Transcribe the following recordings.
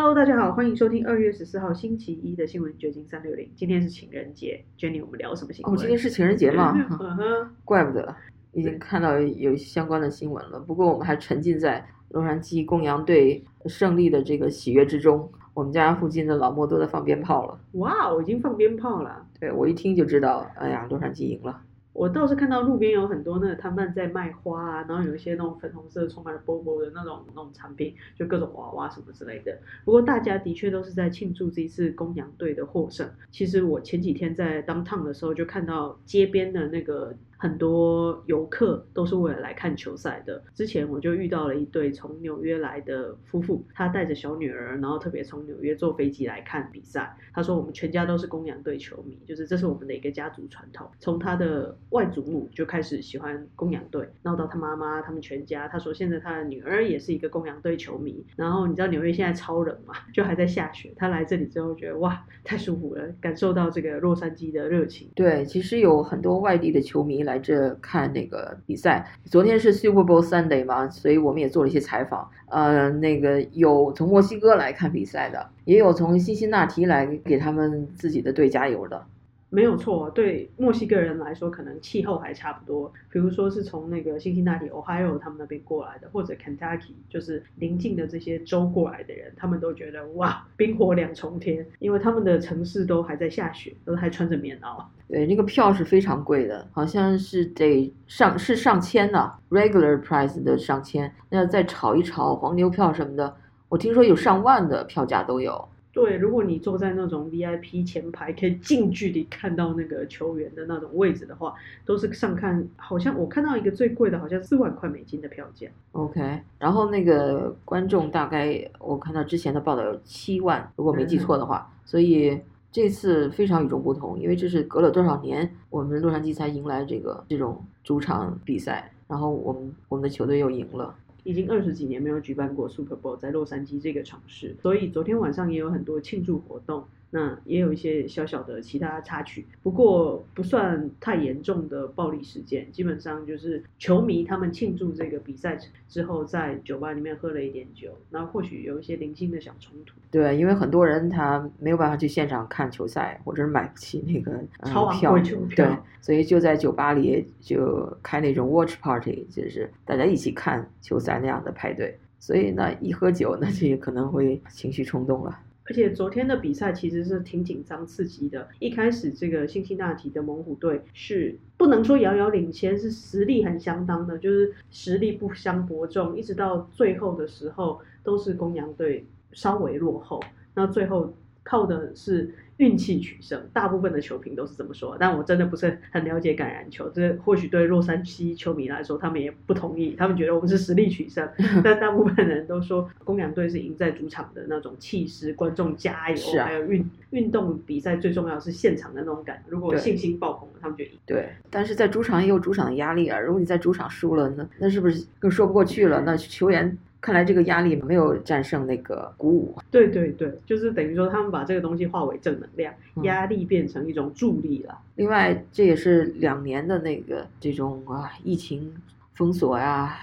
Hello，大家好，欢迎收听二月十四号星期一的新闻掘金三六零。今天是情人节，Jenny，我们聊什么新闻？哦，今天是情人节吗，嗯哼，怪不得，已经看到有相关的新闻了。不过我们还沉浸在洛杉矶公羊队胜利的这个喜悦之中。我们家附近的老莫都在放鞭炮了，哇，我已经放鞭炮了。对我一听就知道，哎呀，洛杉矶赢了。我倒是看到路边有很多那个摊贩在卖花啊，然后有一些那种粉红色充满了波波的那种那种产品，就各种娃娃什么之类的。不过大家的确都是在庆祝这一次公羊队的获胜。其实我前几天在当趟的时候就看到街边的那个。很多游客都是为了来看球赛的。之前我就遇到了一对从纽约来的夫妇，他带着小女儿，然后特别从纽约坐飞机来看比赛。他说：“我们全家都是公羊队球迷，就是这是我们的一个家族传统。从他的外祖母就开始喜欢公羊队，然后到他妈妈，他们全家。他说现在他的女儿也是一个公羊队球迷。然后你知道纽约现在超冷嘛，就还在下雪。他来这里之后觉得哇，太舒服了，感受到这个洛杉矶的热情。对，其实有很多外地的球迷。来这看那个比赛，昨天是 Super Bowl Sunday 嘛，所以我们也做了一些采访。呃，那个有从墨西哥来看比赛的，也有从辛辛那提来给他们自己的队加油的。没有错，对墨西哥人来说，可能气候还差不多。比如说是从那个辛辛那提 Ohio 他们那边过来的，或者 Kentucky 就是邻近的这些州过来的人，他们都觉得哇，冰火两重天，因为他们的城市都还在下雪，都还穿着棉袄。对，那个票是非常贵的，好像是得上是上千的，regular price 的上千。那再炒一炒黄牛票什么的，我听说有上万的票价都有。对，如果你坐在那种 VIP 前排，可以近距离看到那个球员的那种位置的话，都是上看。好像我看到一个最贵的，好像四万块美金的票价。OK，然后那个观众大概我看到之前的报道有七万，如果没记错的话。所以这次非常与众不同，因为这是隔了多少年，我们洛杉矶才迎来这个这种主场比赛，然后我们我们的球队又赢了。已经二十几年没有举办过 Super Bowl 在洛杉矶这个城市，所以昨天晚上也有很多庆祝活动。那也有一些小小的其他插曲，不过不算太严重的暴力事件。基本上就是球迷他们庆祝这个比赛之后，在酒吧里面喝了一点酒，那或许有一些零星的小冲突。对，因为很多人他没有办法去现场看球赛，或者是买不起那个票，对，所以就在酒吧里就开那种 watch party，就是大家一起看球赛那样的派对。所以呢，一喝酒，那就可能会情绪冲动了。而且昨天的比赛其实是挺紧张刺激的。一开始这个辛辛那提的猛虎队是不能说遥遥领先，是实力很相当的，就是实力不相伯仲。一直到最后的时候，都是公羊队稍微落后。那最后靠的是。运气取胜，大部分的球评都是这么说，但我真的不是很了解橄榄球，这或许对洛杉矶球迷来说，他们也不同意，他们觉得我们是实力取胜，但大部分人都说公羊队是赢在主场的那种气势，观众加油，还有运运动比赛最重要是现场的那种感，如果信心爆棚，他们就赢。对，但是在主场也有主场的压力啊，如果你在主场输了，那那是不是更说不过去了？那球员。看来这个压力没有战胜那个鼓舞。对对对，就是等于说他们把这个东西化为正能量，压力变成一种助力了。另外，这也是两年的那个这种啊疫情封锁呀，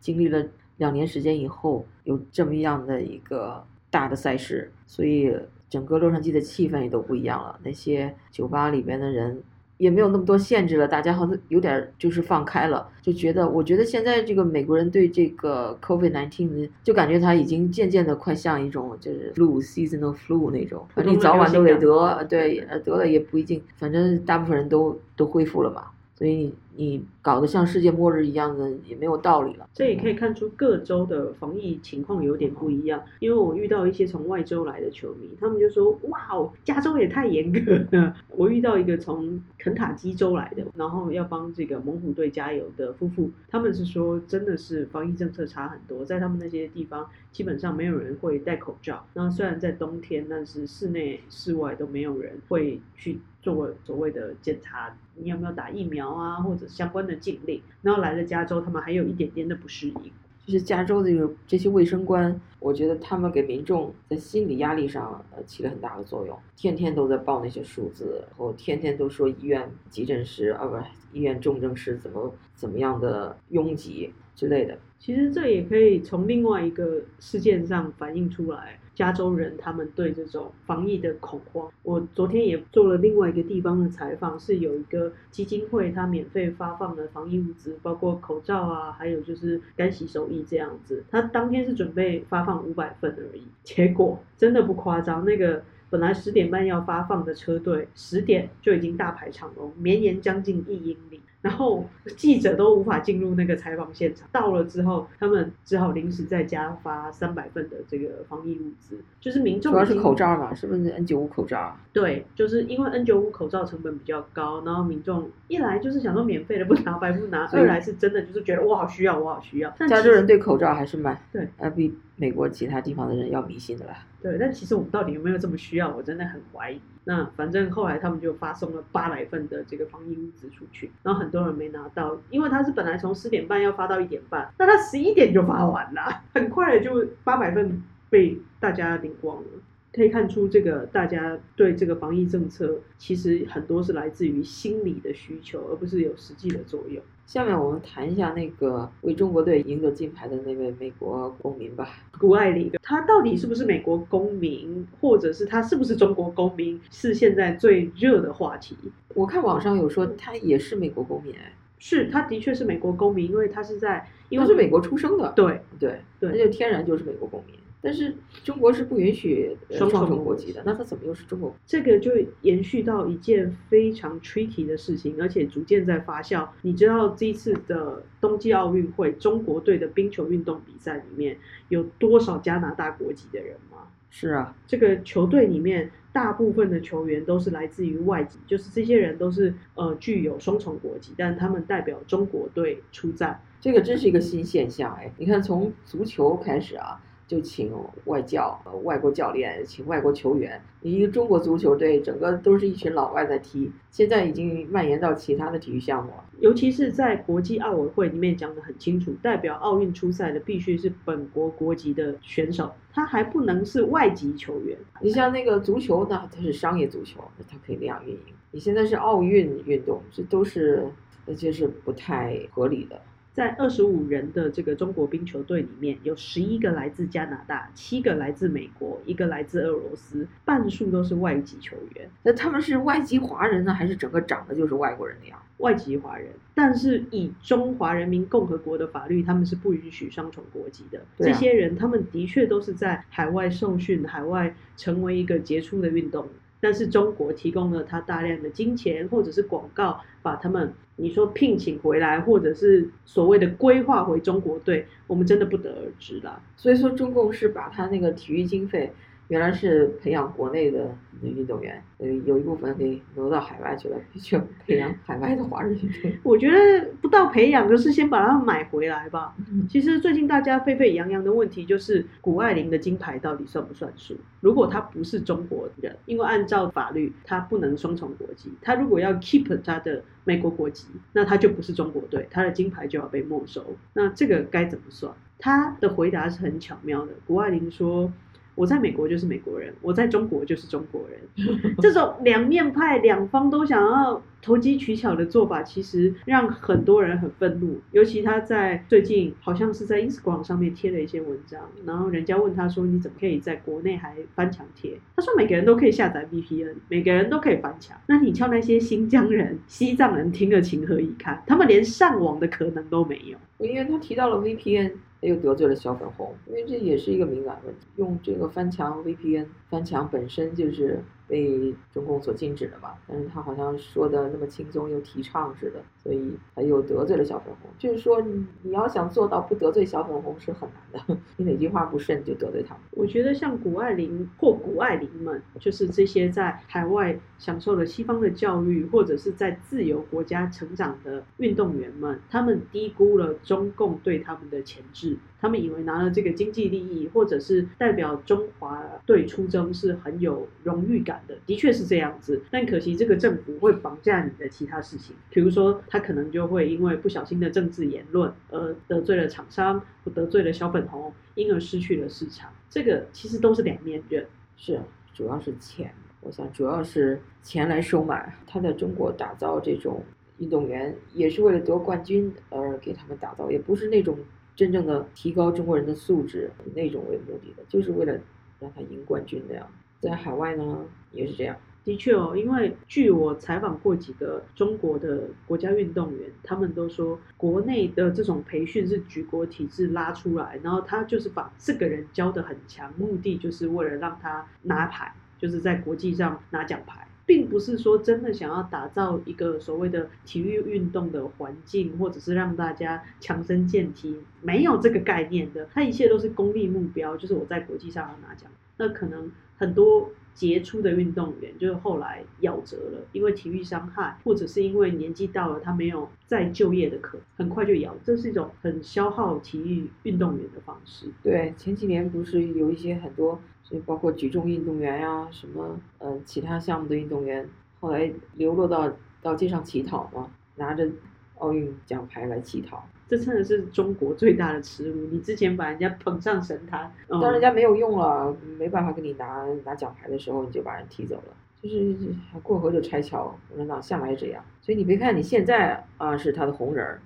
经历了两年时间以后，有这么样的一个大的赛事，所以整个洛杉矶的气氛也都不一样了。那些酒吧里边的人。也没有那么多限制了，大家好像有点就是放开了，就觉得，我觉得现在这个美国人对这个 COVID nineteen 就感觉他已经渐渐的快像一种就是 flu seasonal flu 那种，反正你早晚都得得，对，得了也不一定，反正大部分人都都恢复了嘛。所以你搞得像世界末日一样的也没有道理了。这也可以看出各州的防疫情况有点不一样。因为我遇到一些从外州来的球迷，他们就说：“哇哦，加州也太严格了。”我遇到一个从肯塔基州来的，然后要帮这个猛虎队加油的夫妇，他们是说真的是防疫政策差很多，在他们那些地方基本上没有人会戴口罩。那虽然在冬天，但是室内室外都没有人会去。做所谓的检查，你有没有打疫苗啊，或者相关的禁令？然后来了加州，他们还有一点点的不适应。就是加州的这个这些卫生官，我觉得他们给民众在心理压力上呃起了很大的作用，天天都在报那些数字，然后天天都说医院急诊室啊不，医院重症室怎么怎么样的拥挤之类的。其实这也可以从另外一个事件上反映出来，加州人他们对这种防疫的恐慌。我昨天也做了另外一个地方的采访，是有一个基金会，它免费发放的防疫物资，包括口罩啊，还有就是干洗手液这样子。他当天是准备发放五百份而已，结果真的不夸张，那个。本来十点半要发放的车队，十点就已经大排长龙，绵延将近一英里。然后记者都无法进入那个采访现场，到了之后，他们只好临时在家发三百份的这个防疫物资，就是民众主要是口罩嘛，是不是 N 九五口罩？对，就是因为 N 九五口罩成本比较高，然后民众一来就是想说免费的不拿白不拿，二来是真的就是觉得我好需要，我好需要。加州人对口罩还是蛮对，呃比美国其他地方的人要迷信的啦。对，但其实我们到底有没有这么需要，我真的很怀疑。那反正后来他们就发送了八百份的这个防疫物资出去，然后很多人没拿到，因为他是本来从十点半要发到一点半，那他十一点就发完了，很快的就八百份被大家领光了。可以看出，这个大家对这个防疫政策，其实很多是来自于心理的需求，而不是有实际的作用。下面我们谈一下那个为中国队赢得金牌的那位美国公民吧，谷爱凌。她到底是不是美国公民，或者是她是不是中国公民，是现在最热的话题。我看网上有说她也是美国公民，哎，是他的确是美国公民，因为他是在，因为是美国出生的，对对对，那就天然就是美国公民。但是中国是不允许双重国籍的，那他怎么又是中国？这个就延续到一件非常 tricky 的事情，而且逐渐在发酵。你知道这一次的冬季奥运会，中国队的冰球运动比赛里面有多少加拿大国籍的人吗？是啊，这个球队里面大部分的球员都是来自于外籍，就是这些人都是呃具有双重国籍，但他们代表中国队出战。这个真是一个新现象哎！你看，从足球开始啊。就请外教、外国教练，请外国球员。一个中国足球队，整个都是一群老外在踢。现在已经蔓延到其他的体育项目了。尤其是在国际奥委会里面讲的很清楚，代表奥运出赛的必须是本国国籍的选手，他还不能是外籍球员。你像那个足球呢，它是商业足球，它可以那样运营。你现在是奥运运动，这都是，那这是不太合理的。在二十五人的这个中国冰球队里面，有十一个来自加拿大，七个来自美国，一个来自俄罗斯，半数都是外籍球员。那他们是外籍华人呢，还是整个长得就是外国人的样？外籍华人，但是以中华人民共和国的法律，他们是不允许双重国籍的。这些人，他们的确都是在海外受训，海外成为一个杰出的运动。但是中国提供了他大量的金钱或者是广告，把他们你说聘请回来，或者是所谓的规划回中国队，我们真的不得而知啦。所以说，中共是把他那个体育经费。原来是培养国内的运动员，呃，有一部分给挪到海外去了，去培养海外的华人运动员。我觉得不到培养，就是先把他们买回来吧。其实最近大家沸沸扬扬的问题就是，谷爱凌的金牌到底算不算数？如果他不是中国人，因为按照法律他不能双重国籍，他如果要 keep 他的美国国籍，那他就不是中国队，他的金牌就要被没收。那这个该怎么算？他的回答是很巧妙的，谷爱凌说。我在美国就是美国人，我在中国就是中国人。这种两面派、两方都想要投机取巧的做法，其实让很多人很愤怒。尤其他在最近好像是在 Instagram 上面贴了一些文章，然后人家问他说：“你怎么可以在国内还翻墙贴？”他说：“每个人都可以下载 VPN，每个人都可以翻墙。那你叫那些新疆人、西藏人听了情何以堪？他们连上网的可能都没有。”因为他提到了 VPN。又得罪了小粉红，因为这也是一个敏感问题。用这个翻墙 VPN，翻墙本身就是。被中共所禁止的吧，但是他好像说的那么轻松又提倡似的，所以他又得罪了小粉红。就是说，你要想做到不得罪小粉红是很难的，你哪句话不顺就得罪他们。我觉得像谷爱凌或谷爱凌们，就是这些在海外享受了西方的教育，或者是在自由国家成长的运动员们，他们低估了中共对他们的潜质。他们以为拿了这个经济利益，或者是代表中华队出征是很有荣誉感的，确是这样子。但可惜这个政府会绑架你的其他事情，比如说他可能就会因为不小心的政治言论而得罪了厂商，或得罪了小粉红，因而失去了市场。这个其实都是两面刃，是主要是钱。我想主要是钱来收买。他在中国打造这种运动员，也是为了得冠军而给他们打造，也不是那种。真正的提高中国人的素质，那种为目的的，就是为了让他赢冠军这样。在海外呢也是这样。的确哦，因为据我采访过几个中国的国家运动员，他们都说国内的这种培训是举国体制拉出来，然后他就是把这个人教得很强，目的就是为了让他拿牌，就是在国际上拿奖牌，并不是说真的想要打造一个所谓的体育运动的环境，或者是让大家强身健体，没有这个概念的，他一切都是功利目标，就是我在国际上要拿奖。那可能很多杰出的运动员，就是后来夭折了，因为体育伤害，或者是因为年纪到了，他没有再就业的可能，很快就夭。这是一种很消耗体育运动员的方式。对，前几年不是有一些很多，所以包括举重运动员呀，什么呃其他项目的运动员，后来流落到到街上乞讨嘛，拿着奥运奖牌来乞讨。这真的是中国最大的耻辱！你之前把人家捧上神坛，当人家没有用了，没办法给你拿拿奖牌的时候，你就把人踢走了，就是过河就拆桥，共产党向来这样。所以你别看你现在啊是他的红人儿，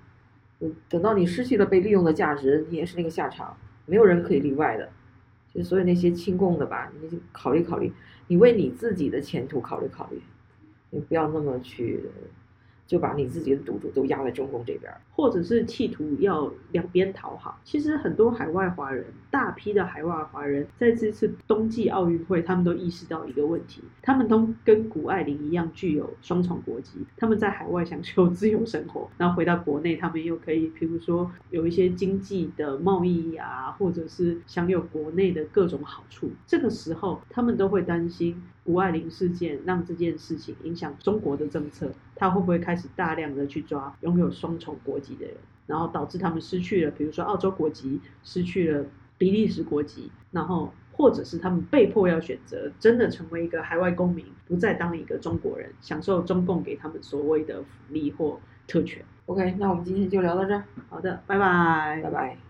等到你失去了被利用的价值，你也是那个下场，没有人可以例外的。就所有那些亲共的吧，你就考虑考虑，你为你自己的前途考虑考虑，你不要那么去。就把你自己的赌注都压在中共这边，或者是企图要两边讨好。其实很多海外华人，大批的海外华人，在这次冬季奥运会，他们都意识到一个问题：他们都跟谷爱凌一样具有双重国籍。他们在海外享受自由生活，然后回到国内，他们又可以，比如说有一些经济的贸易啊，或者是享有国内的各种好处。这个时候，他们都会担心。谷爱凌事件让这件事情影响中国的政策，他会不会开始大量的去抓拥有双重国籍的人，然后导致他们失去了，比如说澳洲国籍，失去了比利时国籍，然后或者是他们被迫要选择真的成为一个海外公民，不再当一个中国人，享受中共给他们所谓的福利或特权。OK，那我们今天就聊到这儿。好的，拜拜，拜拜。